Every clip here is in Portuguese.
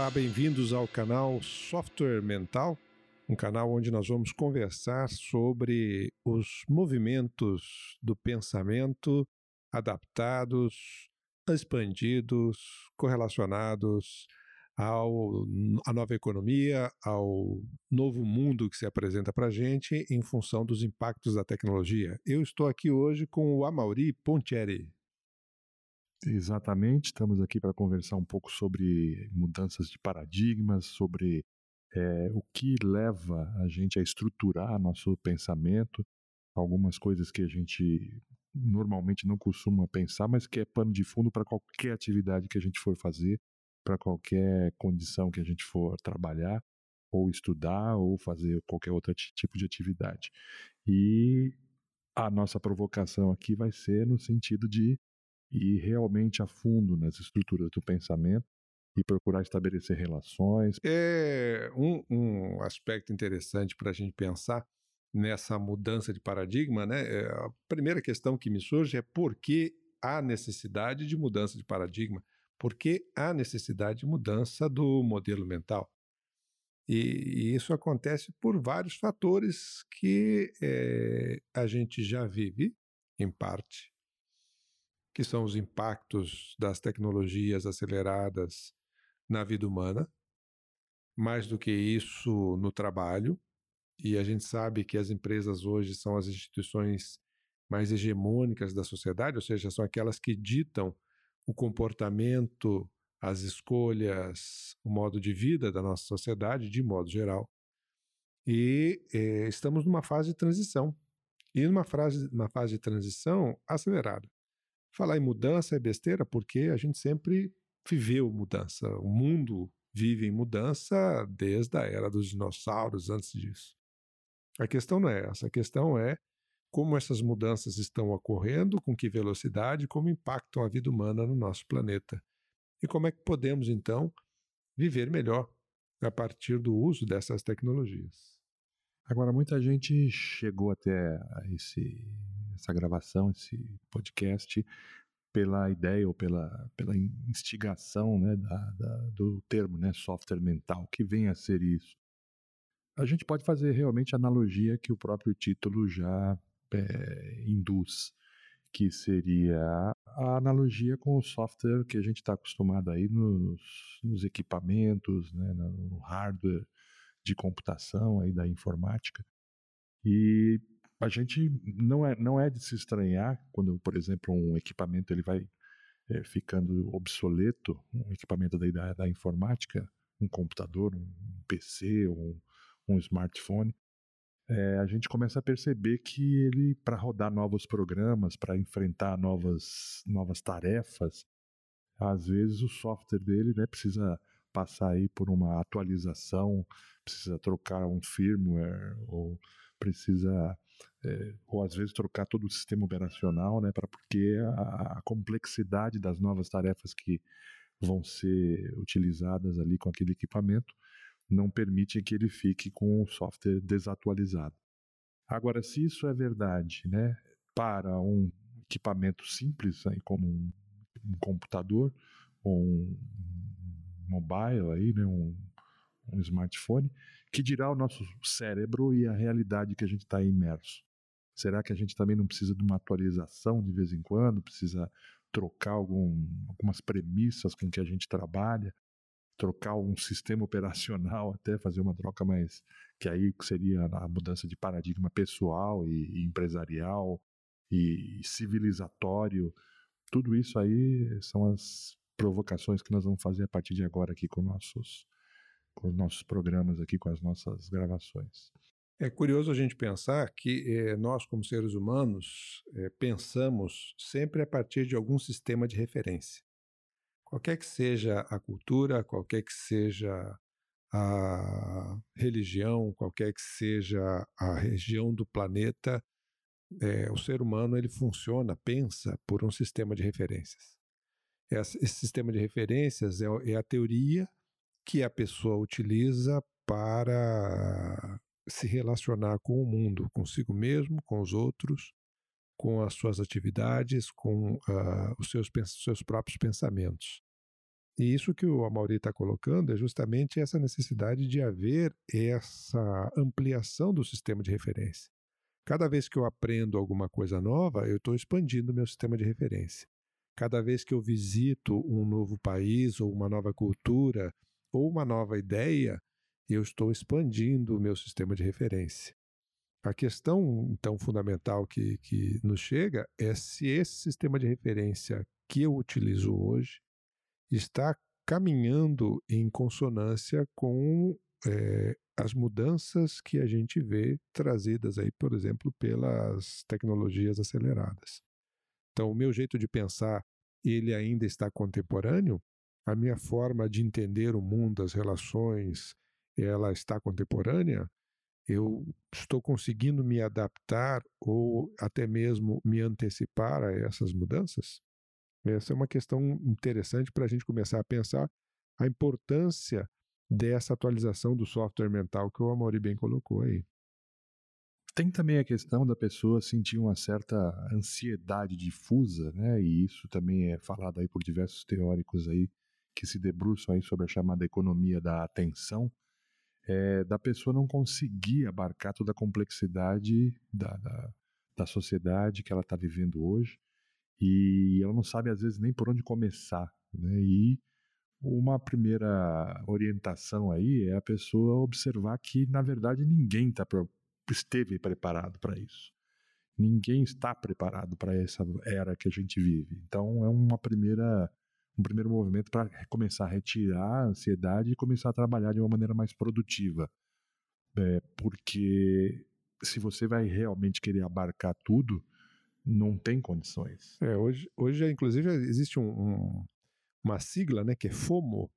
Olá, bem-vindos ao canal Software Mental, um canal onde nós vamos conversar sobre os movimentos do pensamento adaptados, expandidos, correlacionados ao, à nova economia, ao novo mundo que se apresenta para a gente em função dos impactos da tecnologia. Eu estou aqui hoje com o Amauri Pontieri. Exatamente, estamos aqui para conversar um pouco sobre mudanças de paradigmas, sobre é, o que leva a gente a estruturar nosso pensamento, algumas coisas que a gente normalmente não costuma pensar, mas que é pano de fundo para qualquer atividade que a gente for fazer, para qualquer condição que a gente for trabalhar, ou estudar, ou fazer qualquer outro tipo de atividade. E a nossa provocação aqui vai ser no sentido de ir realmente a fundo nas estruturas do pensamento e procurar estabelecer relações. É um, um aspecto interessante para a gente pensar nessa mudança de paradigma, né? É, a primeira questão que me surge é por que há necessidade de mudança de paradigma? Por que há necessidade de mudança do modelo mental? E, e isso acontece por vários fatores que é, a gente já vive, em parte, que são os impactos das tecnologias aceleradas na vida humana, mais do que isso no trabalho, e a gente sabe que as empresas hoje são as instituições mais hegemônicas da sociedade, ou seja, são aquelas que ditam o comportamento, as escolhas, o modo de vida da nossa sociedade, de modo geral. E eh, estamos numa fase de transição. E numa fase, uma fase de transição acelerada. Falar em mudança é besteira porque a gente sempre viveu mudança. O mundo vive em mudança desde a era dos dinossauros, antes disso. A questão não é essa, a questão é como essas mudanças estão ocorrendo, com que velocidade, como impactam a vida humana no nosso planeta. E como é que podemos, então, viver melhor a partir do uso dessas tecnologias. Agora, muita gente chegou até esse, essa gravação, esse podcast, pela ideia ou pela, pela instigação né, da, da, do termo né, software mental, que vem a ser isso. A gente pode fazer realmente a analogia que o próprio título já é, induz, que seria a analogia com o software que a gente está acostumado aí nos, nos equipamentos, né, no hardware de computação aí da informática. E a gente não é, não é de se estranhar quando, por exemplo, um equipamento ele vai é, ficando obsoleto, um equipamento da, da, da, informática, um computador, um PC ou um, um smartphone, é, a gente começa a perceber que ele, para rodar novos programas, para enfrentar novas, novas tarefas, às vezes o software dele né, precisa passar aí por uma atualização, precisa trocar um firmware ou precisa é, ou às vezes trocar todo o sistema operacional, né, para porque a, a, complexidade das novas tarefas que vão ser utilizadas ali com aquele equipamento não permite que ele fique com o software desatualizado. Agora, se isso é verdade, né, para um equipamento simples, aí, como um, um computador ou um mobile aí, né, um, um smartphone, que dirá o nosso cérebro e a realidade que a gente está imerso. Será que a gente também não precisa de uma atualização de vez em quando? Precisa trocar algum, algumas premissas com que a gente trabalha? Trocar um sistema operacional, até fazer uma troca mais. que aí seria a mudança de paradigma pessoal e, e empresarial e civilizatório. Tudo isso aí são as provocações que nós vamos fazer a partir de agora aqui com nossos com os nossos programas aqui, com as nossas gravações. É curioso a gente pensar que eh, nós, como seres humanos, eh, pensamos sempre a partir de algum sistema de referência. Qualquer que seja a cultura, qualquer que seja a religião, qualquer que seja a região do planeta, eh, o ser humano ele funciona, pensa por um sistema de referências. Esse sistema de referências é, é a teoria que a pessoa utiliza para se relacionar com o mundo, consigo mesmo, com os outros, com as suas atividades, com uh, os seus, seus próprios pensamentos. E isso que o Amaury está colocando é justamente essa necessidade de haver essa ampliação do sistema de referência. Cada vez que eu aprendo alguma coisa nova, eu estou expandindo meu sistema de referência. Cada vez que eu visito um novo país, ou uma nova cultura, ou uma nova ideia, eu estou expandindo o meu sistema de referência. A questão, então, fundamental que, que nos chega é se esse sistema de referência que eu utilizo hoje está caminhando em consonância com é, as mudanças que a gente vê trazidas aí, por exemplo, pelas tecnologias aceleradas. Então, o meu jeito de pensar, ele ainda está contemporâneo, a minha forma de entender o mundo, as relações, ela está contemporânea, eu estou conseguindo me adaptar ou até mesmo me antecipar a essas mudanças? Essa é uma questão interessante para a gente começar a pensar a importância dessa atualização do software mental que o Amaury bem colocou aí. Tem também a questão da pessoa sentir uma certa ansiedade difusa, né? E isso também é falado aí por diversos teóricos aí que se debruçam aí sobre a chamada economia da atenção, é, da pessoa não conseguir abarcar toda a complexidade da, da, da sociedade que ela está vivendo hoje e ela não sabe às vezes nem por onde começar, né? E uma primeira orientação aí é a pessoa observar que na verdade ninguém tá, esteve preparado para isso. Ninguém está preparado para essa era que a gente vive. Então é uma primeira um primeiro movimento para começar a retirar a ansiedade e começar a trabalhar de uma maneira mais produtiva. É, porque se você vai realmente querer abarcar tudo, não tem condições. É, hoje, hoje inclusive, existe um, um, uma sigla né, que é FOMO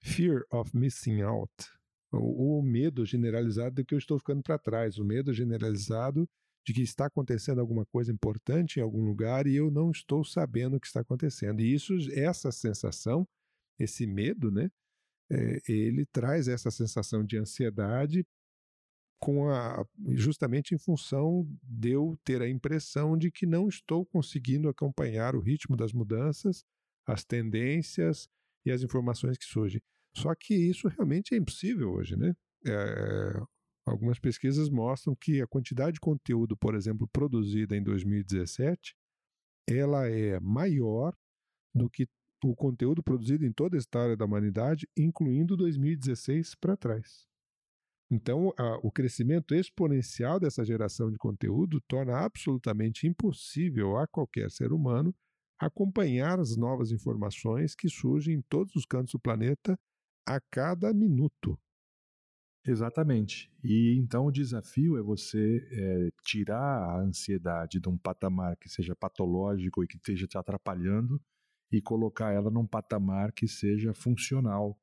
Fear of Missing Out o, o medo generalizado de que eu estou ficando para trás, o medo generalizado de que está acontecendo alguma coisa importante em algum lugar e eu não estou sabendo o que está acontecendo. E isso, essa sensação, esse medo, né, é, ele traz essa sensação de ansiedade com a, justamente em função de eu ter a impressão de que não estou conseguindo acompanhar o ritmo das mudanças, as tendências e as informações que surgem. Só que isso realmente é impossível hoje, né? É, Algumas pesquisas mostram que a quantidade de conteúdo, por exemplo, produzida em 2017, ela é maior do que o conteúdo produzido em toda a história da humanidade, incluindo 2016 para trás. Então, a, o crescimento exponencial dessa geração de conteúdo torna absolutamente impossível a qualquer ser humano acompanhar as novas informações que surgem em todos os cantos do planeta a cada minuto. Exatamente. E então o desafio é você é, tirar a ansiedade de um patamar que seja patológico e que esteja te atrapalhando e colocar ela num patamar que seja funcional.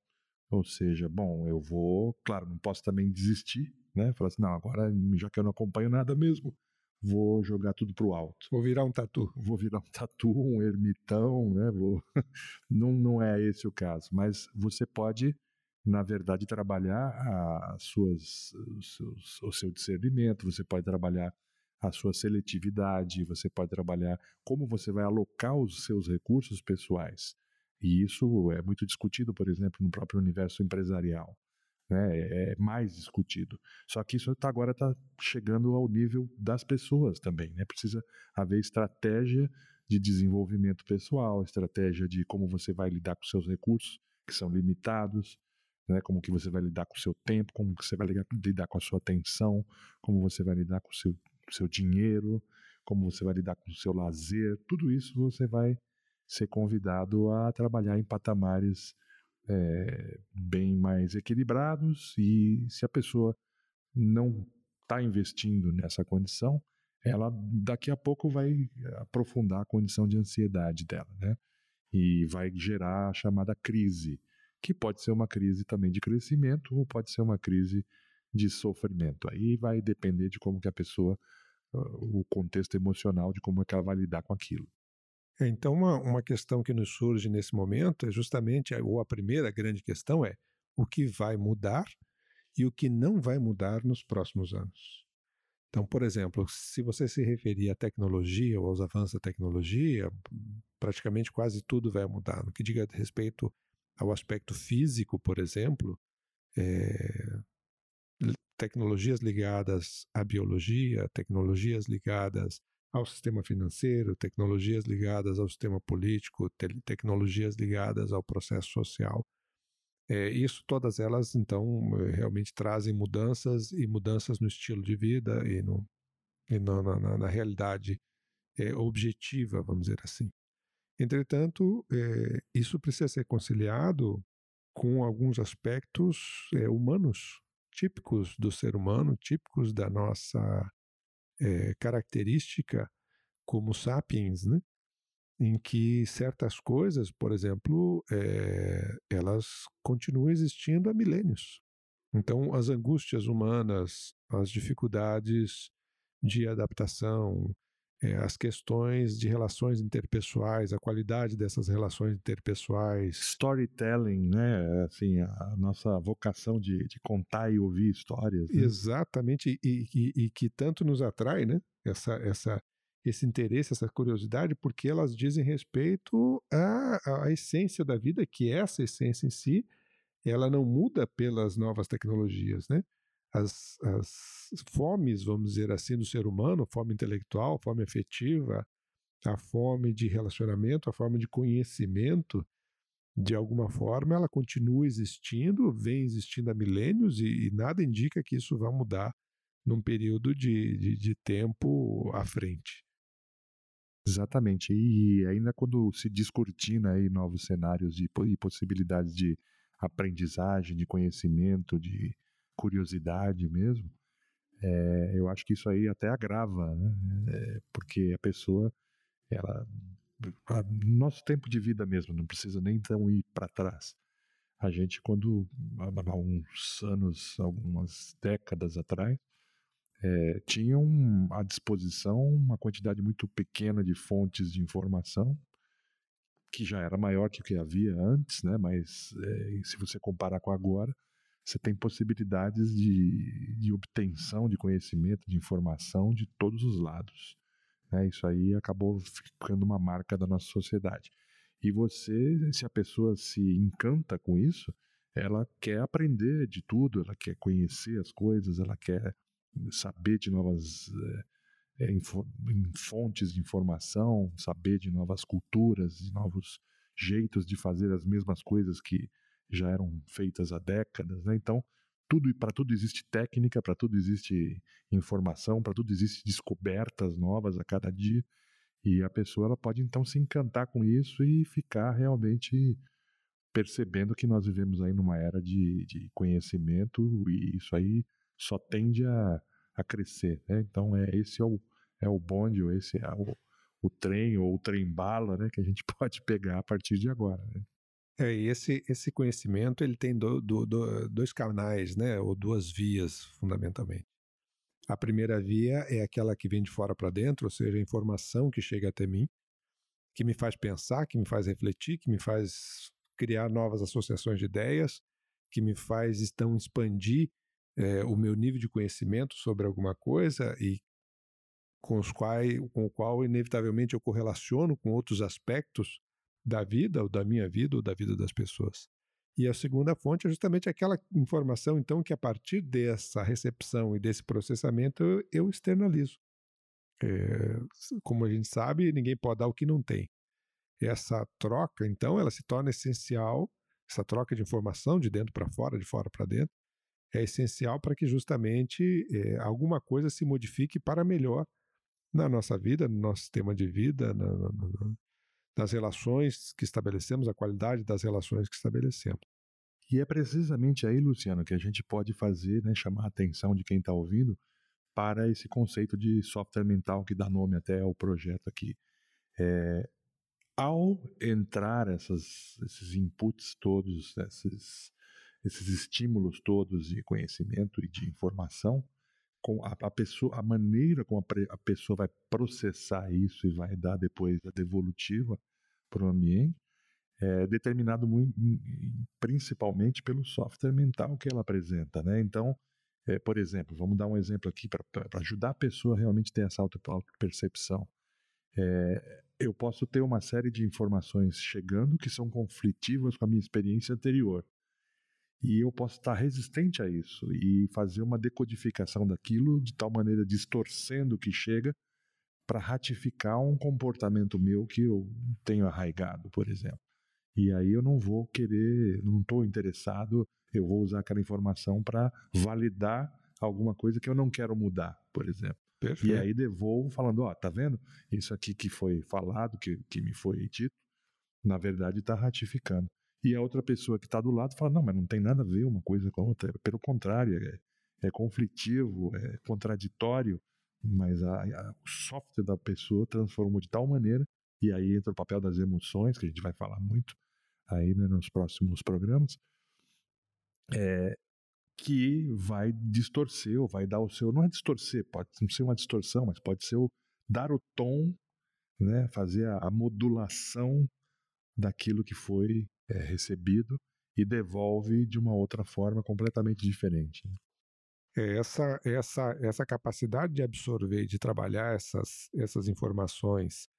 Ou seja, bom, eu vou, claro, não posso também desistir, né? Falar assim, não, agora já que eu não acompanho nada mesmo, vou jogar tudo pro alto. Vou virar um tatu. Vou virar um tatu, um ermitão, né? Vou... não, não é esse o caso, mas você pode na verdade, trabalhar as suas, os seus, o seu discernimento, você pode trabalhar a sua seletividade, você pode trabalhar como você vai alocar os seus recursos pessoais. E isso é muito discutido, por exemplo, no próprio universo empresarial. Né? É, é mais discutido. Só que isso tá, agora está chegando ao nível das pessoas também. Né? Precisa haver estratégia de desenvolvimento pessoal, estratégia de como você vai lidar com seus recursos, que são limitados, né? Como que você vai lidar com o seu tempo, como que você vai lidar com a sua atenção, como você vai lidar com o seu, seu dinheiro, como você vai lidar com o seu lazer, tudo isso você vai ser convidado a trabalhar em patamares é, bem mais equilibrados e se a pessoa não está investindo nessa condição, ela daqui a pouco vai aprofundar a condição de ansiedade dela, né? E vai gerar a chamada crise que pode ser uma crise também de crescimento ou pode ser uma crise de sofrimento. Aí vai depender de como que a pessoa, o contexto emocional, de como é que ela vai lidar com aquilo. É, então, uma, uma questão que nos surge nesse momento é justamente, ou a primeira grande questão é o que vai mudar e o que não vai mudar nos próximos anos. Então, por exemplo, se você se referir à tecnologia ou aos avanços da tecnologia, praticamente quase tudo vai mudar. No que diga respeito ao aspecto físico, por exemplo, é, tecnologias ligadas à biologia, tecnologias ligadas ao sistema financeiro, tecnologias ligadas ao sistema político, te tecnologias ligadas ao processo social. É, isso, todas elas, então, realmente trazem mudanças e mudanças no estilo de vida e, no, e na, na, na, realidade é, objetiva, vamos dizer assim. Entretanto, é, isso precisa ser conciliado com alguns aspectos é, humanos, típicos do ser humano, típicos da nossa é, característica como sapiens, né? em que certas coisas, por exemplo, é, elas continuam existindo há milênios. Então, as angústias humanas, as dificuldades de adaptação, é, as questões de relações interpessoais, a qualidade dessas relações interpessoais. Storytelling, né? Assim, a nossa vocação de, de contar e ouvir histórias. Né? Exatamente, e, e, e, que tanto nos atrai, né? Essa, essa, esse interesse, essa curiosidade, porque elas dizem respeito à, à essência da vida, que essa essência em si, ela não muda pelas novas tecnologias, né? As, as fomes, vamos dizer assim, do ser humano, fome intelectual, fome afetiva, a fome de relacionamento, a fome de conhecimento, de alguma forma ela continua existindo, vem existindo há milênios e, e nada indica que isso vá mudar num período de, de, de tempo à frente. Exatamente. E ainda quando se descortina aí novos cenários de, e possibilidades de aprendizagem, de conhecimento, de, curiosidade mesmo, é, eu acho que isso aí até agrava, né? É, porque a pessoa, ela, a, nosso tempo de vida mesmo, não precisa nem então ir para trás. A gente, quando, há uns anos, algumas décadas atrás, é, tinham à disposição uma quantidade muito pequena de fontes de informação, que já era maior que o que havia antes, né? mas é, se você comparar com agora, você tem possibilidades de, de obtenção de conhecimento, de informação de todos os lados. Né? Isso aí acabou ficando uma marca da nossa sociedade. E você, se a pessoa se encanta com isso, ela quer aprender de tudo, ela quer conhecer as coisas, ela quer saber de novas é, fontes de informação, saber de novas culturas, de novos jeitos de fazer as mesmas coisas que já eram feitas há décadas, né? Então, tudo para tudo existe técnica, para tudo existe informação, para tudo existe descobertas novas a cada dia. E a pessoa ela pode então se encantar com isso e ficar realmente percebendo que nós vivemos aí numa era de, de conhecimento e isso aí só tende a, a crescer. Né? Então é esse é o, é o bonde, ou esse é o, o trem ou o trem bala né, que a gente pode pegar a partir de agora. Né? É, esse, esse conhecimento ele tem do, do, do, dois canais, né, ou duas vias, fundamentalmente. A primeira via é aquela que vem de fora para dentro, ou seja, a informação que chega até mim, que me faz pensar, que me faz refletir, que me faz criar novas associações de ideias, que me faz então expandir é, o meu nível de conhecimento sobre alguma coisa e com, os quais, com o qual inevitavelmente eu correlaciono com outros aspectos da vida, ou da minha vida, ou da vida das pessoas. E a segunda fonte é justamente aquela informação, então, que a partir dessa recepção e desse processamento eu, eu externalizo. É, como a gente sabe, ninguém pode dar o que não tem. Essa troca, então, ela se torna essencial, essa troca de informação de dentro para fora, de fora para dentro, é essencial para que justamente é, alguma coisa se modifique para melhor na nossa vida, no nosso sistema de vida, na, na, na, das relações que estabelecemos, a qualidade das relações que estabelecemos. E é precisamente aí, Luciano, que a gente pode fazer, né, chamar a atenção de quem está ouvindo para esse conceito de software mental que dá nome até ao projeto aqui. É, ao entrar essas, esses inputs todos, esses, esses estímulos todos de conhecimento e de informação, com a, a, pessoa, a maneira como a, a, pessoa vai processar isso e vai dar depois a devolutiva para o ambiente é determinado muito, principalmente pelo software mental que ela apresenta, né? Então, é, por exemplo, vamos dar um exemplo aqui para ajudar a pessoa a realmente ter essa auto-percepção. É, eu posso ter uma série de informações chegando que são conflitivas com a minha experiência anterior. E eu posso estar resistente a isso e fazer uma decodificação daquilo de tal maneira distorcendo o que chega para ratificar um comportamento meu que eu tenho arraigado, por exemplo. E aí eu não vou querer, não estou interessado, eu vou usar aquela informação para validar alguma coisa que eu não quero mudar, por exemplo. Perfeito. E aí devolvo falando, ó, tá vendo? Isso aqui que foi falado, que, que me foi dito, na verdade está ratificando. E a outra pessoa que está do lado fala, não, mas não tem nada a ver uma coisa com a outra. Pelo contrário, é, é conflitivo, é contraditório, mas a, a, o software da pessoa transformou de tal maneira, e aí entra o papel das emoções, que a gente vai falar muito aí né, nos próximos programas, é, que vai distorcer, ou vai dar o seu. Não é distorcer, pode não ser uma distorção, mas pode ser o dar o tom, né, fazer a, a modulação daquilo que foi é, recebido e devolve de uma outra forma completamente diferente. Né. É essa, essa, essa capacidade de absorver, de trabalhar essas, essas informações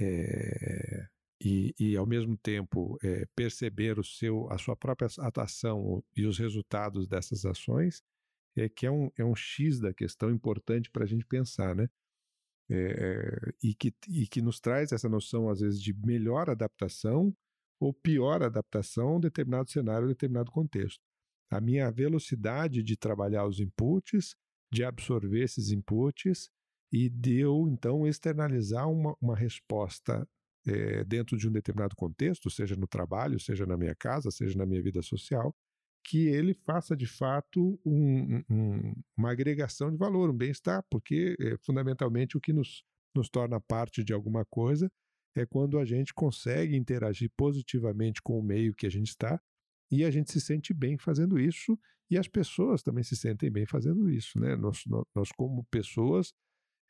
é, e, e ao mesmo tempo é, perceber o seu, a sua própria atuação e os resultados dessas ações, é que é um, é um X da questão importante para a gente pensar, né? É, e, que, e que nos traz essa noção, às vezes, de melhor adaptação ou pior adaptação a um determinado cenário, a um determinado contexto. A minha velocidade de trabalhar os inputs, de absorver esses inputs e de eu, então, externalizar uma, uma resposta é, dentro de um determinado contexto, seja no trabalho, seja na minha casa, seja na minha vida social, que ele faça de fato um, um, uma agregação de valor, um bem-estar, porque é, fundamentalmente o que nos, nos torna parte de alguma coisa é quando a gente consegue interagir positivamente com o meio que a gente está e a gente se sente bem fazendo isso e as pessoas também se sentem bem fazendo isso, né? Nós, nós, como pessoas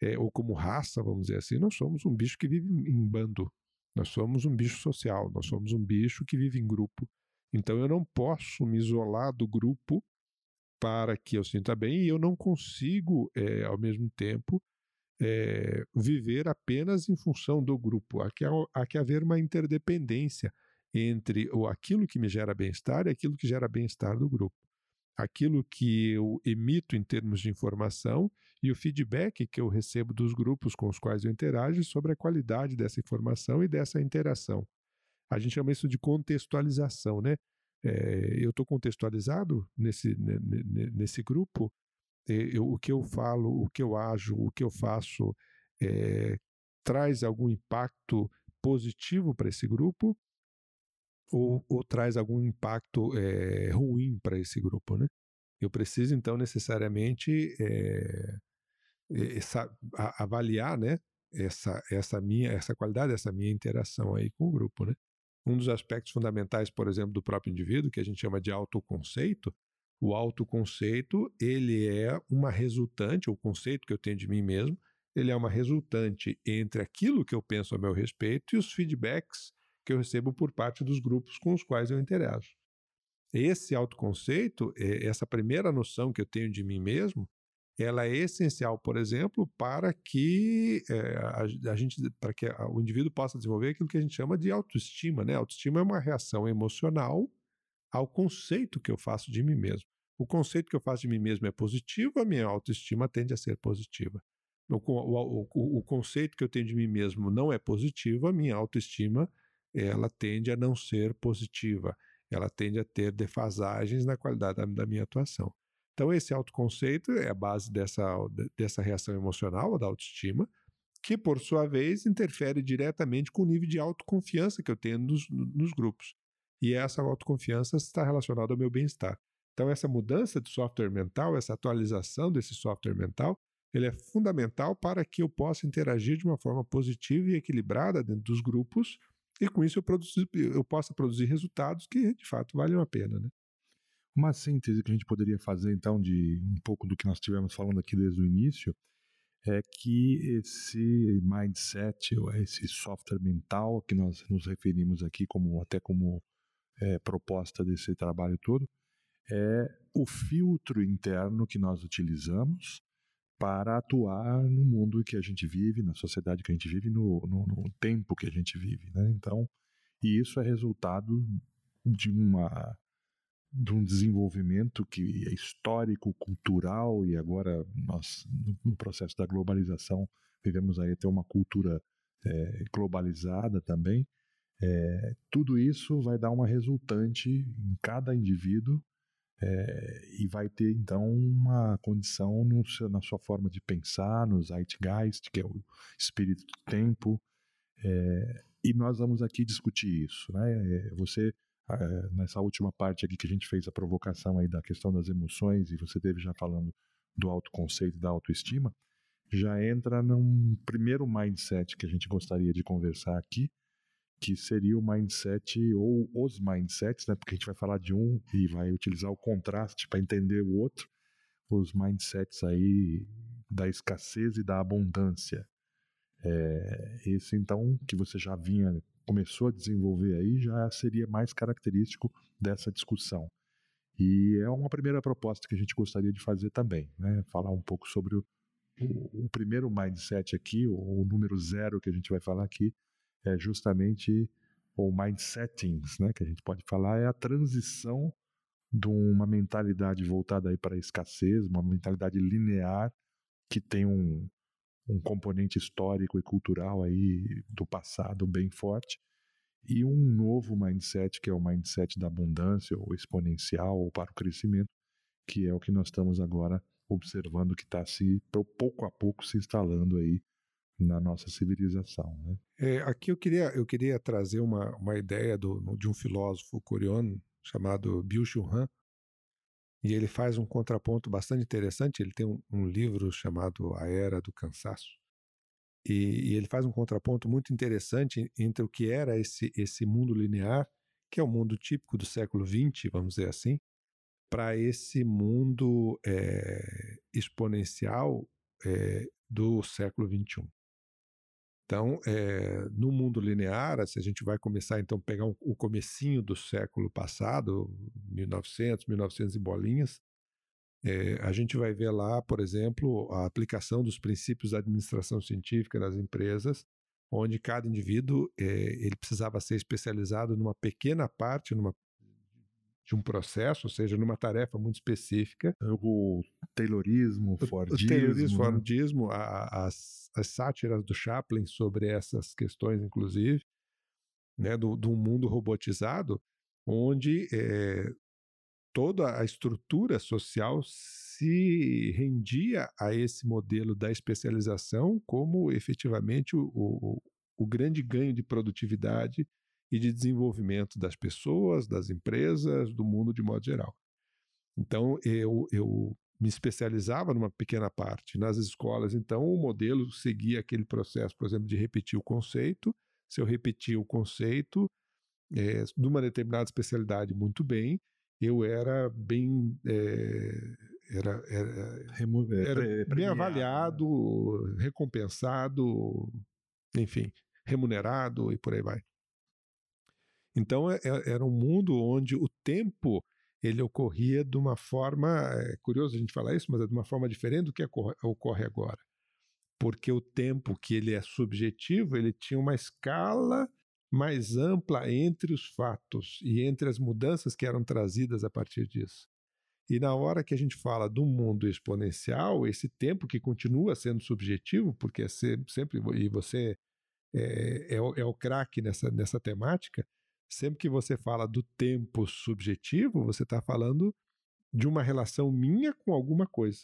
é, ou como raça, vamos dizer assim, nós somos um bicho que vive em bando, nós somos um bicho social, nós somos um bicho que vive em grupo. Então eu não posso me isolar do grupo para que eu sinta bem e eu não consigo, é, ao mesmo tempo, é, viver apenas em função do grupo. Há que, há que haver uma interdependência entre o, aquilo que me gera bem-estar e aquilo que gera bem-estar do grupo. Aquilo que eu emito em termos de informação e o feedback que eu recebo dos grupos com os quais eu interajo sobre a qualidade dessa informação e dessa interação. A gente chama isso de contextualização, né? É, eu estou contextualizado nesse, nesse grupo, eu, o que eu falo, o que eu ajo, o que eu faço é, traz algum impacto positivo para esse grupo ou, ou, traz algum impacto é, ruim para esse grupo, né? Eu preciso então necessariamente é, essa, a, avaliar, né, essa, essa minha, essa qualidade dessa minha interação aí com o grupo, né? Um dos aspectos fundamentais, por exemplo, do próprio indivíduo, que a gente chama de autoconceito, o autoconceito, ele é uma resultante, o conceito que eu tenho de mim mesmo, ele é uma resultante entre aquilo que eu penso a meu respeito e os feedbacks que eu recebo por parte dos grupos com os quais eu interajo. Esse autoconceito, essa primeira noção que eu tenho de mim mesmo, ela é essencial, por exemplo, para que é, a, a, gente, para que o indivíduo possa desenvolver aquilo que a gente chama de autoestima, né? Autoestima é uma reação emocional ao conceito que eu faço de mim mesmo. O conceito que eu faço de mim mesmo é positivo, a minha autoestima tende a ser positiva. O, o, o, o conceito que eu tenho de mim mesmo não é positivo, a minha autoestima ela tende a não ser positiva. Ela tende a ter defasagens na qualidade da, da minha atuação. Então, esse autoconceito é a base dessa, dessa reação emocional, da autoestima, que, por sua vez, interfere diretamente com o nível de autoconfiança que eu tenho nos, nos grupos. E essa autoconfiança está relacionada ao meu bem-estar. Então, essa mudança de software mental, essa atualização desse software mental, ele é fundamental para que eu possa interagir de uma forma positiva e equilibrada dentro dos grupos e com isso eu, produzir, eu possa produzir resultados que de fato valham a pena. Né? Uma síntese que a gente poderia fazer, então, de um pouco do que nós estivemos falando aqui desde o início, é que esse mindset, ou esse software mental que nós nos referimos aqui como até como é, proposta desse trabalho todo, é o filtro interno que nós utilizamos para atuar no mundo que a gente vive, na sociedade que a gente vive, no, no, no tempo que a gente vive. Né? Então, e isso é resultado de uma de um desenvolvimento que é histórico, cultural e agora nós no processo da globalização vivemos aí até uma cultura é, globalizada também. É, tudo isso vai dar uma resultante em cada indivíduo é, e vai ter então uma condição seu, na sua forma de pensar, no Zeitgeist, que é o espírito do tempo. É, e nós vamos aqui discutir isso. Né? Você, é, nessa última parte aqui que a gente fez a provocação aí da questão das emoções, e você teve já falando do autoconceito e da autoestima, já entra num primeiro mindset que a gente gostaria de conversar aqui, que seria o mindset ou os mindsets, né? Porque a gente vai falar de um e vai utilizar o contraste para entender o outro. Os mindsets aí da escassez e da abundância. É, esse então que você já vinha começou a desenvolver aí já seria mais característico dessa discussão. E é uma primeira proposta que a gente gostaria de fazer também, né? Falar um pouco sobre o, o, primeiro mindset aqui, o, o número zero que a gente vai falar aqui, é justamente ou mindsettings, né, que a gente pode falar, é a transição de uma mentalidade voltada aí para a escassez, uma mentalidade linear que tem um, um componente histórico e cultural aí do passado bem forte e um novo mindset que é o mindset da abundância ou exponencial ou para o crescimento, que é o que nós estamos agora observando que está se pouco a pouco se instalando aí na nossa civilização. Né? É, aqui eu queria, eu queria trazer uma, uma ideia do, de um filósofo coreano chamado Byung-Chul Han, e ele faz um contraponto bastante interessante. Ele tem um, um livro chamado A Era do Cansaço, e, e, ele faz um contraponto muito interessante entre o que era esse, esse mundo linear, que é o mundo típico do século XX, vamos dizer assim, para esse mundo é, exponencial é, do século XXI. Então, é, no mundo linear, se a gente vai começar então a pegar um, o comecinho do século passado, 1900, 1900 e bolinhas, é, a gente vai ver lá, por exemplo, a aplicação dos princípios da administração científica nas empresas, onde cada indivíduo é, ele precisava ser especializado numa pequena parte, numa de um processo, ou seja, numa tarefa muito específica. O Taylorismo, o Fordismo. O Taylorismo, né? Fordismo, a, as, as sátiras do Chaplin sobre essas questões, inclusive, né, do, do mundo robotizado, onde é, toda a estrutura social se rendia a esse modelo da especialização como efetivamente o, o, o grande ganho de produtividade e de desenvolvimento das pessoas, das empresas, do mundo de modo geral. Então, eu, eu me especializava numa pequena parte. Nas escolas, então, o modelo seguia aquele processo, por exemplo, de repetir o conceito. Se eu repetia o conceito é, de uma determinada especialidade muito bem, eu era bem. É, era, era, era bem avaliado, né? recompensado, enfim, remunerado e por aí vai. Então é, é, era um mundo onde o tempo ele ocorria de uma forma, é curioso a gente falar isso, mas é de uma forma diferente do que ocorre agora. Porque o tempo que ele é subjetivo, ele tinha uma escala mais ampla entre os fatos e entre as mudanças que eram trazidas a partir disso. E na hora que a gente fala do mundo exponencial, esse tempo que continua sendo subjetivo, porque é sempre, e você é, é, é o craque nessa, nessa temática, sempre que você fala do tempo subjetivo, você está falando de uma relação minha com alguma coisa.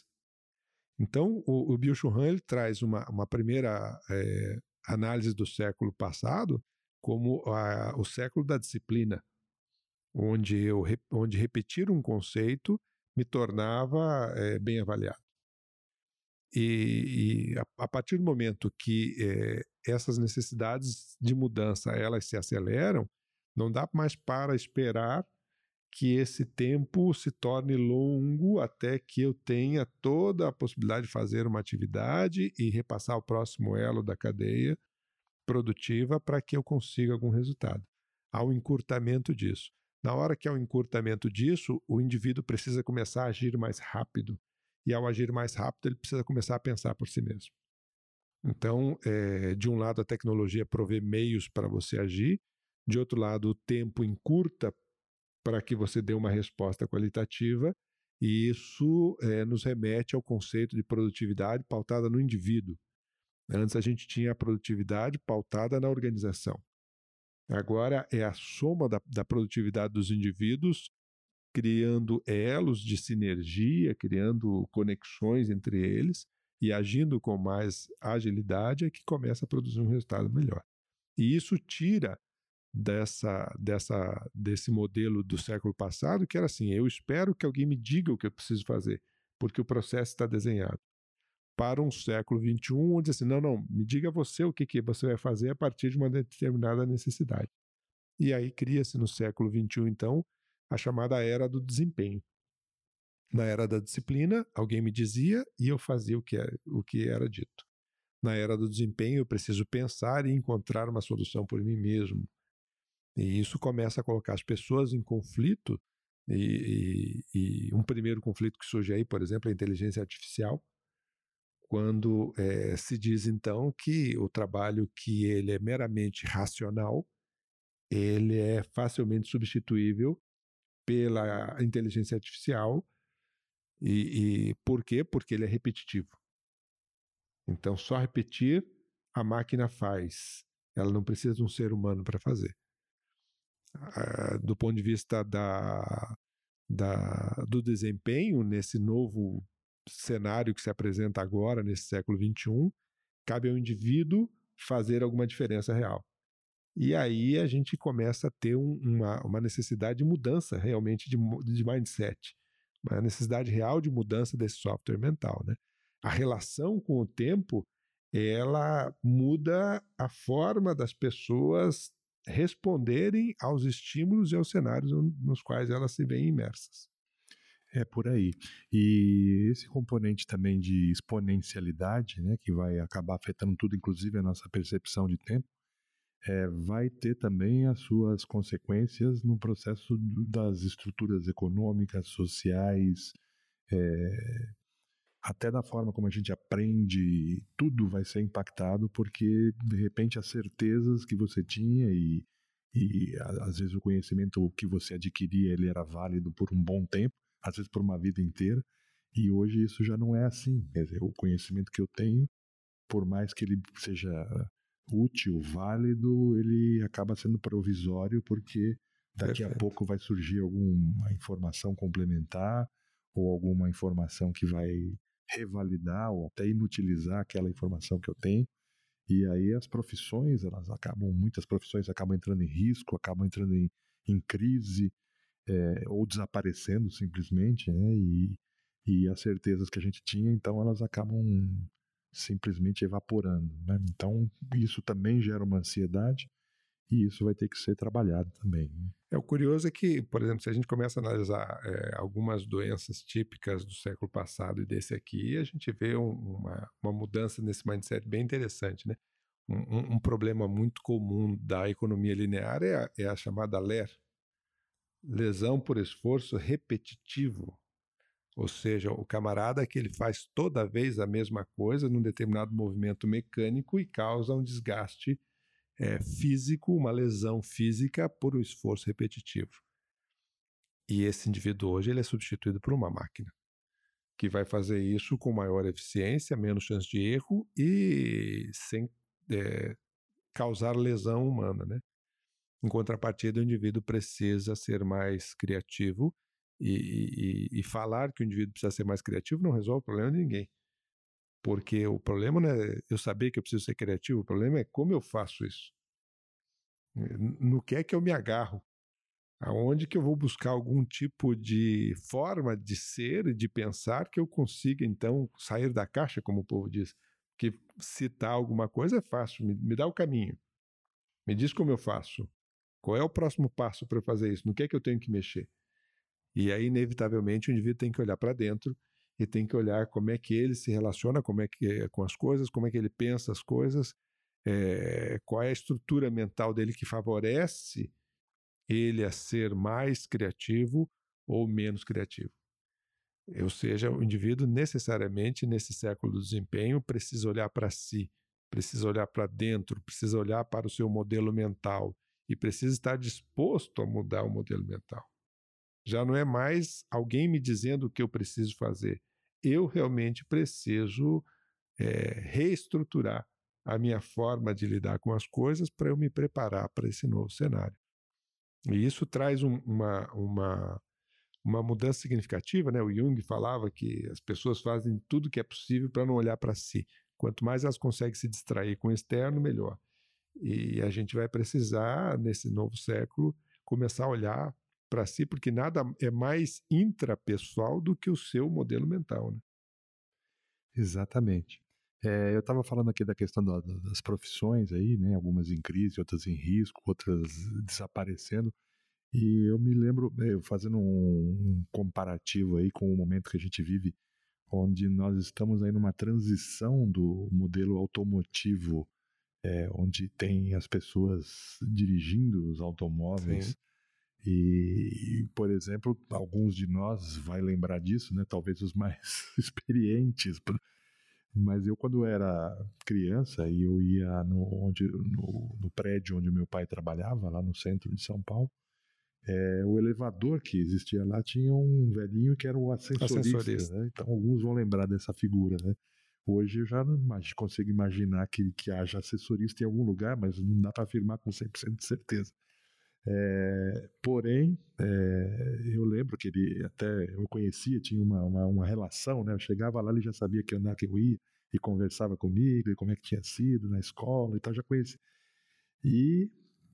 Então, o, o Bill Churran ele traz uma, uma primeira é, análise do século passado como a, o século da disciplina, onde, eu, onde repetir um conceito me tornava é, bem avaliado. E, e a, a, partir do momento que é, essas necessidades de mudança elas se aceleram, não dá mais para esperar que esse tempo se torne longo até que eu tenha toda a possibilidade de fazer uma atividade e repassar o próximo elo da cadeia produtiva para que eu consiga algum resultado. Há um encurtamento disso. Na hora que há um encurtamento disso, o indivíduo precisa começar a agir mais rápido. e ao agir mais rápido, ele precisa começar a pensar por si mesmo. Então, é, de um lado, a tecnologia provê meios para você agir, de outro lado, o tempo encurta para que você dê uma resposta qualitativa, e isso é, nos remete ao conceito de produtividade pautada no indivíduo. Antes a gente tinha a produtividade pautada na organização. Agora é a soma da, da produtividade dos indivíduos criando elos de sinergia, criando conexões entre eles e agindo com mais agilidade é que começa a produzir um resultado melhor. E isso tira dessa, dessa, desse modelo do século passado, que era assim: eu espero que alguém me diga o que eu preciso fazer, porque o processo está desenhado. Para um século XXI, onde assim, não, não, me diga você o que, que você vai fazer a partir de uma determinada necessidade. E aí cria-se no século XXI, então, a chamada era do desempenho. Na era da disciplina, alguém me dizia e eu fazia o que, é, o que era dito. Na era do desempenho, eu preciso pensar e encontrar uma solução por mim mesmo. E isso começa a colocar as pessoas em conflito. E, e, e um primeiro conflito que surge aí, por exemplo, é a inteligência artificial, quando é, se diz então que o trabalho que ele é meramente racional, ele é facilmente substituível pela inteligência artificial. E, e por quê? Porque ele é repetitivo. Então, só repetir a máquina faz. Ela não precisa de um ser humano para fazer. Ah, do ponto de vista da, da, do desempenho nesse novo cenário que se apresenta agora, nesse século XXI, cabe ao indivíduo fazer alguma diferença real. E aí a gente começa a ter um, uma, uma necessidade de mudança realmente de, de mindset, uma necessidade real de mudança desse software mental. Né? A relação com o tempo ela muda a forma das pessoas responderem aos estímulos e aos cenários nos quais elas se veem imersas. É por aí. E esse componente também de exponencialidade, né, que vai acabar afetando tudo, inclusive a nossa percepção de tempo, é, vai ter também as suas consequências no processo das estruturas econômicas, sociais, é, até da forma como a gente aprende, tudo vai ser impactado porque de repente as certezas que você tinha e, e às vezes o conhecimento que você adquiria ele era válido por um bom tempo, às vezes por uma vida inteira, e hoje isso já não é assim. Quer dizer, o conhecimento que eu tenho, por mais que ele seja útil, válido, ele acaba sendo provisório porque daqui Perfeito. a pouco vai surgir alguma informação complementar ou alguma informação que vai revalidar ou até inutilizar aquela informação que eu tenho. E aí as profissões, elas acabam, muitas profissões acabam entrando em risco, acabam entrando em, em crise, é, ou desaparecendo simplesmente, né? E, e as certezas que a gente tinha, então elas acabam simplesmente evaporando. Né? Então, isso também gera uma ansiedade e isso vai ter que ser trabalhado também. Né? É, o curioso é que, por exemplo, se a gente começa a analisar é, algumas doenças típicas do século passado e desse aqui, a gente vê um, uma, uma mudança nesse mindset bem interessante. Né? Um, um, problema muito comum da economia linear é a, é a chamada LER, lesão por esforço repetitivo. Ou seja, o camarada que ele faz toda vez a mesma coisa num determinado movimento mecânico e causa um desgaste é, físico, uma lesão física por um esforço repetitivo. E esse indivíduo hoje ele é substituído por uma máquina que vai fazer isso com maior eficiência, menos chance de erro e sem é, causar lesão humana, né? Em contrapartida, o indivíduo precisa ser mais criativo e, e, e, falar que o indivíduo precisa ser mais criativo não resolve o problema de ninguém. Porque o problema não é eu saber que eu preciso ser criativo, o problema é como eu faço isso. No que é que eu me agarro? Aonde que eu vou buscar algum tipo de forma de ser e de pensar que eu consiga, então, sair da caixa, como o povo diz? Que citar alguma coisa é fácil, me, me dá o caminho. Me diz como eu faço. Qual é o próximo passo para fazer isso? No que é que eu tenho que mexer? E aí, inevitavelmente, o indivíduo tem que olhar para dentro e tem que olhar como é que ele se relaciona como é que é com as coisas, como é que ele pensa as coisas, é, qual é a estrutura mental dele que favorece ele a ser mais criativo ou menos criativo. Ou seja, o indivíduo necessariamente nesse século do desempenho precisa olhar para si, precisa olhar para dentro, precisa olhar para o seu modelo mental e precisa estar disposto a mudar o modelo mental. Já não é mais alguém me dizendo o que eu preciso fazer. Eu realmente preciso é, reestruturar a minha forma de lidar com as coisas para eu me preparar para esse novo cenário. E isso traz um, uma, uma, uma mudança significativa. Né? O Jung falava que as pessoas fazem tudo que é possível para não olhar para si. Quanto mais elas conseguem se distrair com o externo, melhor. E a gente vai precisar, nesse novo século, começar a olhar para si, porque nada é mais intrapessoal do que o seu modelo mental. Né? Exatamente. É, eu estava falando aqui da questão da, das profissões aí, né? Algumas em crise, outras em risco, outras desaparecendo. E eu me lembro, é, fazendo um, um comparativo aí com o momento que a gente vive, onde nós estamos aí numa transição do modelo automotivo, é, onde tem as pessoas dirigindo os automóveis. Sim e, por exemplo, alguns de nós vai lembrar disso, né? Talvez os mais experientes. Mas eu, quando era criança, e eu ia no, onde, no, no, prédio onde meu pai trabalhava, lá no centro de São Paulo, é, o elevador que existia lá tinha um velhinho que era o ascensorista. ascensorista. Né? Então, alguns vão lembrar dessa figura, né? Hoje eu já não consigo imaginar que, que haja assessorista em algum lugar, mas não dá para afirmar com 100% de certeza. É, porém, é, eu lembro que ele até eu conhecia, tinha uma, uma, uma, relação, né? Eu chegava lá, ele já sabia que andar que eu ia e conversava comigo e como é que tinha sido na escola e tal, já conhecia. E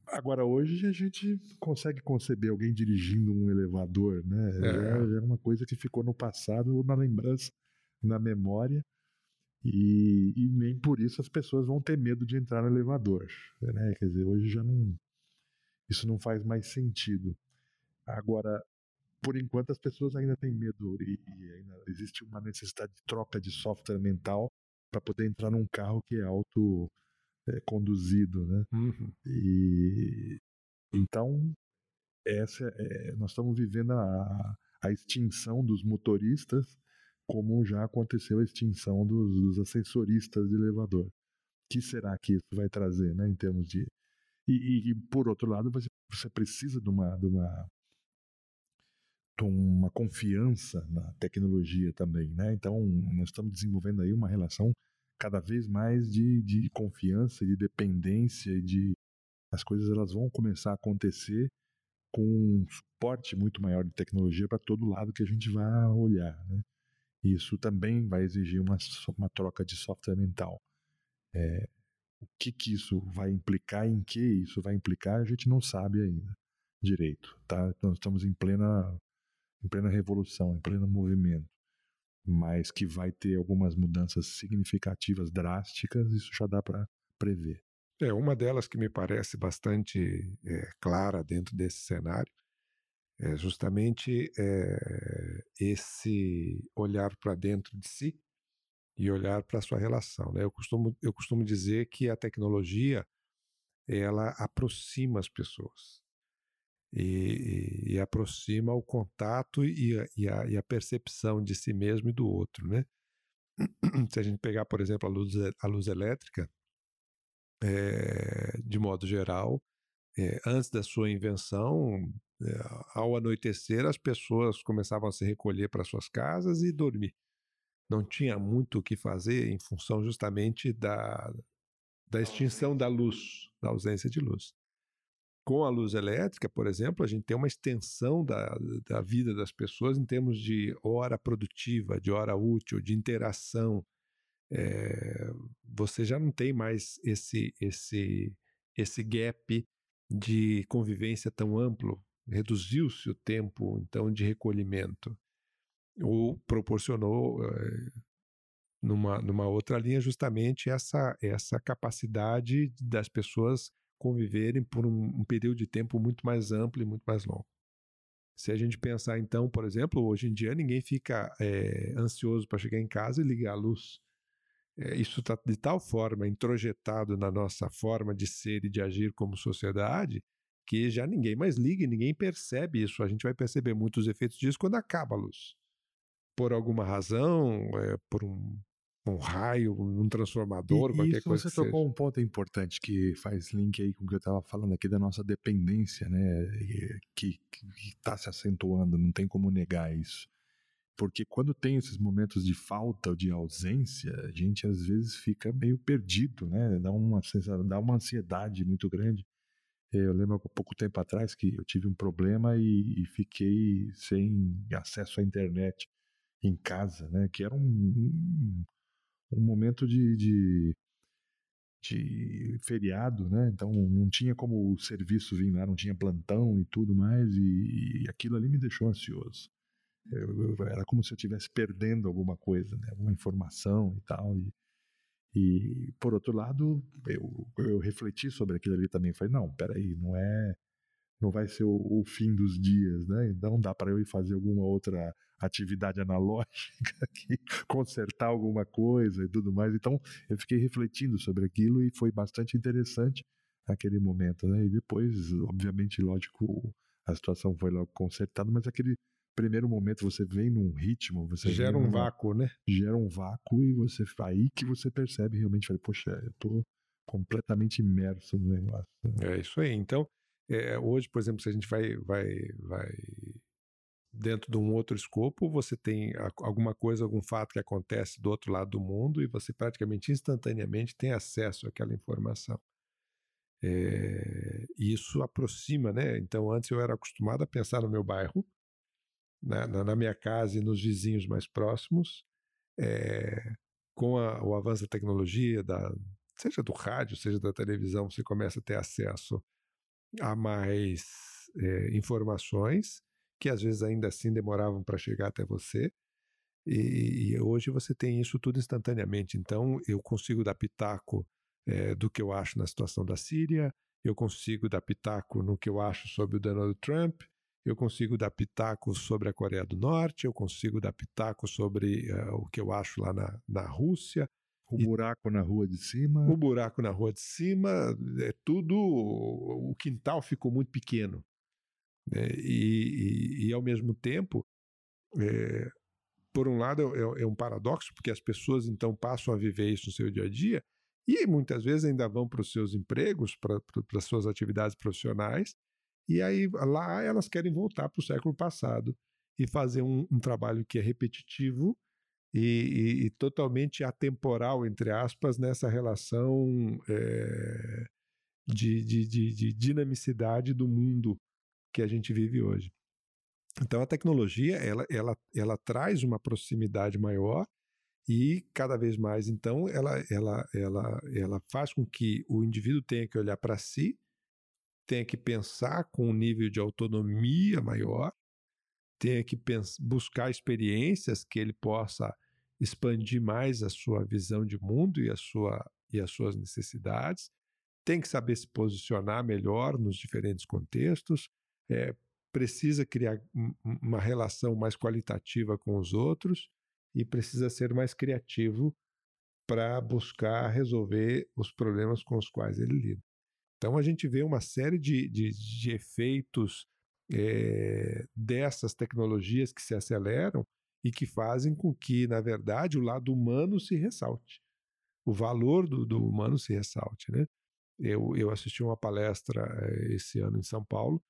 agora hoje a gente consegue conceber alguém dirigindo um elevador, né? É. Já, já é uma coisa que ficou no passado ou na lembrança, na memória. E, e, nem por isso as pessoas vão ter medo de entrar no elevador, né? Quer dizer, hoje já não isso não faz mais sentido. Agora, por enquanto, as pessoas ainda têm medo e, e ainda existe uma necessidade de troca de software mental para poder entrar num carro que é auto é, conduzido, né? Uhum. E então essa é, nós estamos vivendo a, a extinção dos motoristas, como já aconteceu a extinção dos, dos ascensoristas de elevador. O que será que isso vai trazer, né, em termos de e, e, por outro lado, você, você precisa de uma, de uma uma confiança na tecnologia também, né? Então, nós estamos desenvolvendo aí uma relação cada vez mais de, de confiança, de dependência de as coisas elas vão começar a acontecer com um suporte muito maior de tecnologia para todo lado que a gente vai olhar, né? Isso também vai exigir uma, uma troca de software mental. É, o que, que isso vai implicar, em que isso vai implicar, a gente não sabe ainda direito. Tá? Nós estamos em plena, em plena revolução, em pleno movimento. Mas que vai ter algumas mudanças significativas, drásticas, isso já dá para prever. É, uma delas que me parece bastante é, clara dentro desse cenário é justamente é, esse olhar para dentro de si e olhar para a sua relação. Né? Eu, costumo, eu costumo dizer que a tecnologia ela aproxima as pessoas e, e, aproxima o contato e a, e, a, e a, percepção de si mesmo e do outro. Né? Se a gente pegar, por exemplo, a luz, a luz elétrica, é, de modo geral, é, antes da sua invenção, é, ao anoitecer, as pessoas começavam a se recolher para suas casas e dormir não tinha muito o que fazer em função justamente da, da extinção da luz, da ausência de luz. Com a luz elétrica, por exemplo, a gente tem uma extensão da, da vida das pessoas em termos de hora produtiva, de hora útil, de interação. É, você já não tem mais esse, esse, esse gap de convivência tão amplo. Reduziu-se o tempo, então, de recolhimento ou proporcionou é, numa, numa outra linha justamente essa, essa capacidade das pessoas conviverem por um, um, período de tempo muito mais amplo e muito mais longo. Se a gente pensar então, por exemplo, hoje em dia ninguém fica é, ansioso para chegar em casa e ligar a luz. É, isso está de tal forma introjetado na nossa forma de ser e de agir como sociedade que já ninguém mais liga ninguém percebe isso. A gente vai perceber muitos efeitos disso quando acaba a luz por alguma razão, é, por um, um raio, um transformador, e, qualquer isso coisa. Você tocou seja. um ponto importante que faz link aí com o que eu estava falando aqui da nossa dependência, né? Que está se acentuando, não tem como negar isso. Porque quando tem esses momentos de falta ou de ausência, a gente às vezes fica meio perdido, né? Dá uma, dá uma ansiedade muito grande. Eu lembro há pouco tempo atrás que eu tive um problema e, e fiquei sem acesso à internet em casa, né? Que era um, um, um momento de, de, de, feriado, né? Então não tinha como o serviço vir lá, não tinha plantão e tudo mais, e, e aquilo ali me deixou ansioso. Eu, eu, era como se eu estivesse perdendo alguma coisa, né? alguma informação e tal. E, e, por outro lado, eu, eu refleti sobre aquilo ali também. Falei, não, peraí, não é. Não vai ser o, o fim dos dias, né? Não dá para eu ir fazer alguma outra atividade analógica consertar alguma coisa e tudo mais. Então, eu fiquei refletindo sobre aquilo e foi bastante interessante aquele momento, né? E depois, obviamente, lógico, a situação foi logo consertada, mas aquele primeiro momento você vem num ritmo, você gera um vácuo, né? Gera um vácuo e você aí que você percebe realmente, fala, poxa, eu tô completamente imerso no negócio. É isso aí. Então, é, hoje, por exemplo, se a gente vai, vai, vai dentro de um outro escopo, você tem alguma coisa, algum fato que acontece do outro lado do mundo e você praticamente instantaneamente tem acesso àquela informação. É, isso aproxima, né? Então, antes eu era acostumado a pensar no meu bairro, né, na, na, minha casa e nos vizinhos mais próximos, é, com a, o avanço da tecnologia, da, seja do rádio, seja da televisão, você começa a ter acesso a mais é, informações que às vezes ainda assim demoravam para chegar até você. E, e, hoje você tem isso tudo instantaneamente. Então eu consigo dar pitaco é, do que eu acho na situação da Síria, eu consigo dar pitaco no que eu acho sobre o Donald Trump, eu consigo dar pitaco sobre a Coreia do Norte, eu consigo dar pitaco sobre uh, o que eu acho lá na, na Rússia. O e, buraco na rua de cima. O buraco na rua de cima, é tudo. O quintal ficou muito pequeno. Né? E, e, e, ao mesmo tempo, é, por um lado, é, é um paradoxo, porque as pessoas então passam a viver isso no seu dia a dia e muitas vezes ainda vão para os seus empregos, para as suas atividades profissionais, e aí lá elas querem voltar para o século passado e fazer um, um trabalho que é repetitivo e, e, totalmente atemporal, entre aspas, nessa relação é, de, de, de, de dinamicidade do mundo que a gente vive hoje. Então a tecnologia ela, ela, ela traz uma proximidade maior e cada vez mais então ela, ela, ela, ela faz com que o indivíduo tenha que olhar para si tenha que pensar com um nível de autonomia maior, tenha que buscar experiências que ele possa expandir mais a sua visão de mundo e, a sua, e as suas necessidades, tem que saber se posicionar melhor nos diferentes contextos, é, precisa criar uma relação mais qualitativa com os outros e precisa ser mais criativo para buscar resolver os problemas com os quais ele lida. Então a gente vê uma série de, de, de efeitos é, dessas tecnologias que se aceleram e que fazem com que, na verdade, o lado humano se ressalte. O valor do, do humano se ressalte. Né? Eu, eu assisti uma palestra é, esse ano em São Paulo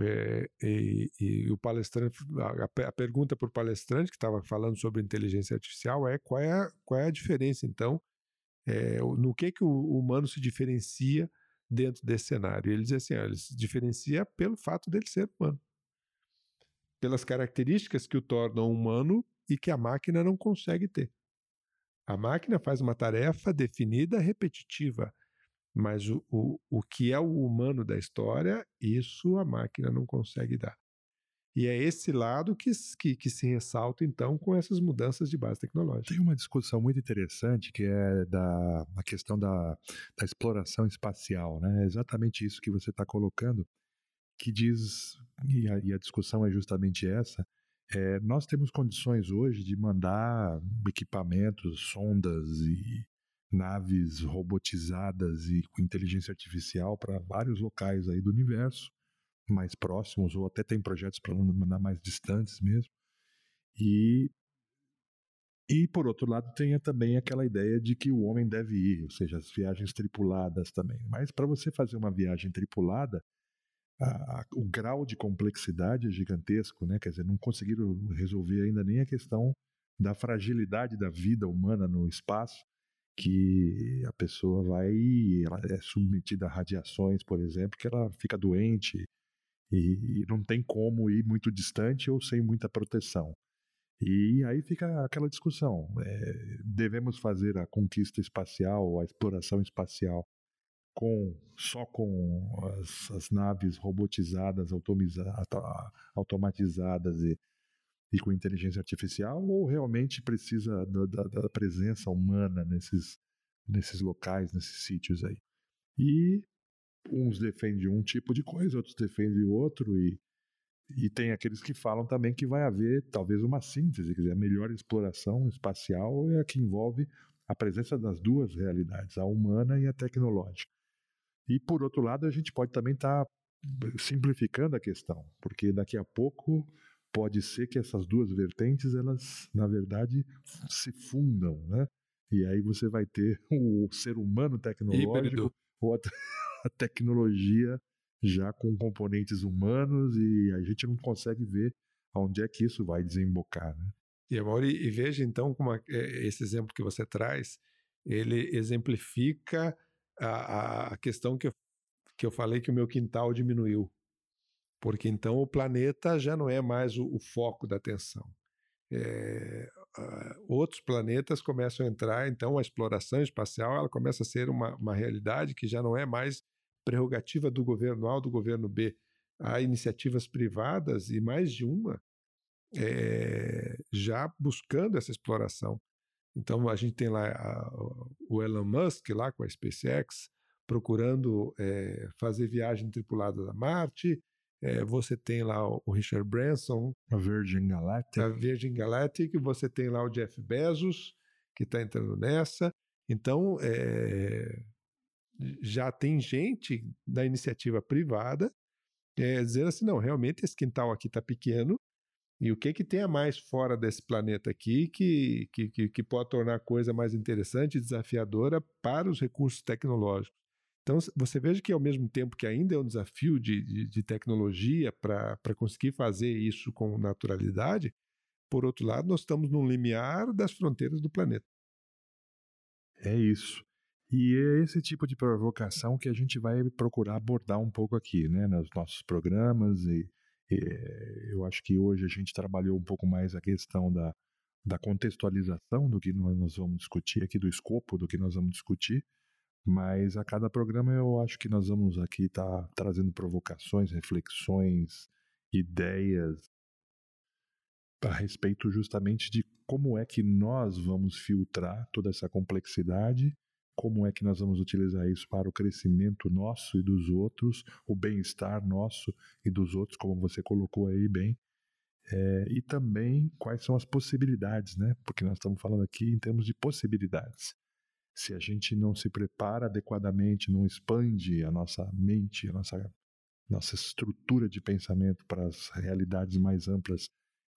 é, e, e, o palestrante, a, a pergunta para o palestrante que estava falando sobre inteligência artificial é qual é a, qual é a diferença, então, é, no que, que o humano se diferencia dentro desse cenário. Ele diz assim: ó, ele se diferencia pelo fato dele ser humano, pelas características que o tornam humano e que a máquina não consegue ter. A máquina faz uma tarefa definida, repetitiva, mas o, o, o que é o humano da história, isso a máquina não consegue dar. E é esse lado que, que, que, se ressalta, então, com essas mudanças de base tecnológica. Tem uma discussão muito interessante que é da a questão da, da exploração espacial. Né? É exatamente isso que você está colocando, que diz, e a, e a, discussão é justamente essa, é, nós temos condições hoje de mandar equipamentos, sondas e naves robotizadas e com inteligência artificial para vários locais aí do universo mais próximos, ou até tem projetos para mandar mais distantes mesmo. E e, por outro lado, tem também aquela ideia de que o homem deve ir, ou seja, as viagens tripuladas também. Mas para você fazer uma viagem tripulada, a, a, o grau de complexidade é gigantesco, né? Quer dizer, não conseguiram resolver ainda nem a questão da fragilidade da vida humana no espaço, que a pessoa vai, ela é submetida a radiações, por exemplo, que ela fica doente e, e não tem como ir muito distante ou sem muita proteção. E aí fica aquela discussão: é, devemos fazer a conquista espacial, a exploração espacial, com só com as, as naves robotizadas, automatizadas e, e, com inteligência artificial, ou realmente precisa da, da, da presença humana nesses, nesses locais, nesses sítios aí? E uns defendem um tipo de coisa, outros defendem outro, e e tem aqueles que falam também que vai haver talvez uma síntese, quer dizer, a melhor exploração espacial é a que envolve a presença das duas realidades, a humana e a tecnológica. E por outro lado, a gente pode também estar tá simplificando a questão, porque daqui a pouco pode ser que essas duas vertentes, elas, na verdade, se fundam, né? E aí você vai ter o ser humano tecnológico ou a, a tecnologia já com componentes humanos e a gente não consegue ver aonde é que isso vai desembocar. Né? E, Mauri, e veja então como a, é, esse exemplo que você traz, ele exemplifica a, a questão que eu, que eu falei que o meu quintal diminuiu. Porque então o planeta já não é mais o, o foco da atenção. É, uh, outros planetas começam a entrar, então a exploração espacial ela começa a ser uma, uma realidade que já não é mais prerrogativa do governo A ou do governo B. Há iniciativas privadas e mais de uma é, já buscando essa exploração. Então a gente tem lá a, o Elon Musk lá com a SpaceX procurando é, fazer viagem tripulada a Marte. É, você tem lá o Richard Branson, a Virgin Galactic, a Virgin Galactic. Você tem lá o Jeff Bezos que está entrando nessa. Então é, já tem gente da iniciativa privada é, dizendo assim, não, realmente esse quintal aqui está pequeno, e o que que tem a mais fora desse planeta aqui que, que, que, que pode tornar a coisa mais interessante e desafiadora para os recursos tecnológicos? Então, você veja que ao mesmo tempo que ainda é um desafio de, de, de tecnologia para conseguir fazer isso com naturalidade, por outro lado, nós estamos no limiar das fronteiras do planeta. É isso. E é esse tipo de provocação que a gente vai procurar abordar um pouco aqui, né, nos nossos programas. E, e eu acho que hoje a gente trabalhou um pouco mais a questão da, da contextualização do que nós vamos discutir aqui, do escopo do que nós vamos discutir. Mas a cada programa eu acho que nós vamos aqui estar tá trazendo provocações, reflexões, ideias a respeito justamente de como é que nós vamos filtrar toda essa complexidade como é que nós vamos utilizar isso para o crescimento nosso e dos outros, o bem-estar nosso e dos outros, como você colocou aí bem, é, e também quais são as possibilidades, né? Porque nós estamos falando aqui em termos de possibilidades. Se a gente não se prepara adequadamente, não expande a nossa mente, a nossa, nossa estrutura de pensamento para as realidades mais amplas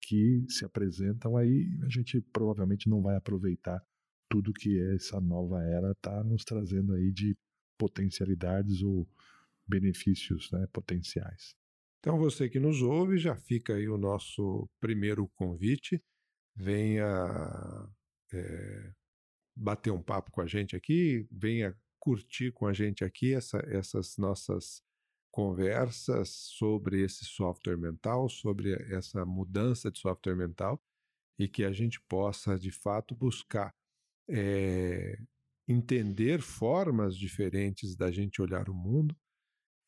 que se apresentam, aí a gente provavelmente não vai aproveitar tudo que essa nova era está nos trazendo aí de potencialidades ou benefícios né, potenciais. Então você que nos ouve, já fica aí o nosso primeiro convite. Venha é, bater um papo com a gente aqui, venha curtir com a gente aqui essa, essas nossas conversas sobre esse software mental, sobre essa mudança de software mental e que a gente possa de fato buscar é, entender formas diferentes da gente olhar o mundo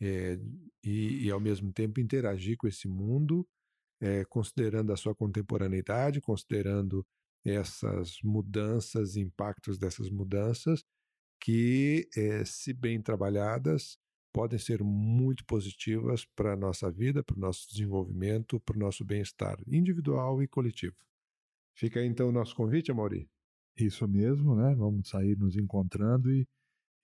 é, e, e, ao mesmo tempo, interagir com esse mundo, é, considerando a sua contemporaneidade, considerando essas mudanças, impactos dessas mudanças, que, se bem trabalhadas, podem ser muito positivas para a nossa vida, para o nosso desenvolvimento, para o nosso bem-estar individual e coletivo. Fica aí então o nosso convite, Amaury. Isso mesmo, né? Vamos sair nos encontrando e,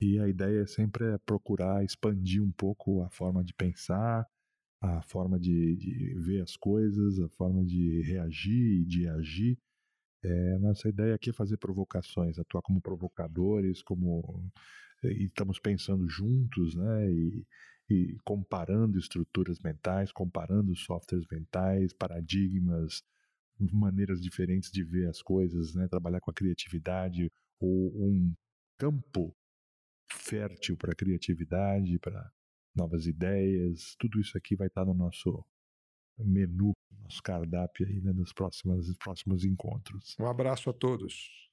e a ideia é sempre é procurar expandir um pouco a forma de pensar, a forma de, de, ver as coisas, a forma de reagir e de agir. É, nossa ideia aqui é fazer provocações, atuar como provocadores, como e estamos pensando juntos, né? E, e comparando estruturas mentais, comparando softwares mentais, paradigmas, maneiras diferentes de ver as coisas, né? Trabalhar com a criatividade ou um campo fértil para criatividade, para novas ideias. Tudo isso aqui vai estar no nosso menu, nosso cardápio aí né, nos próximos, próximos encontros. Um abraço a todos.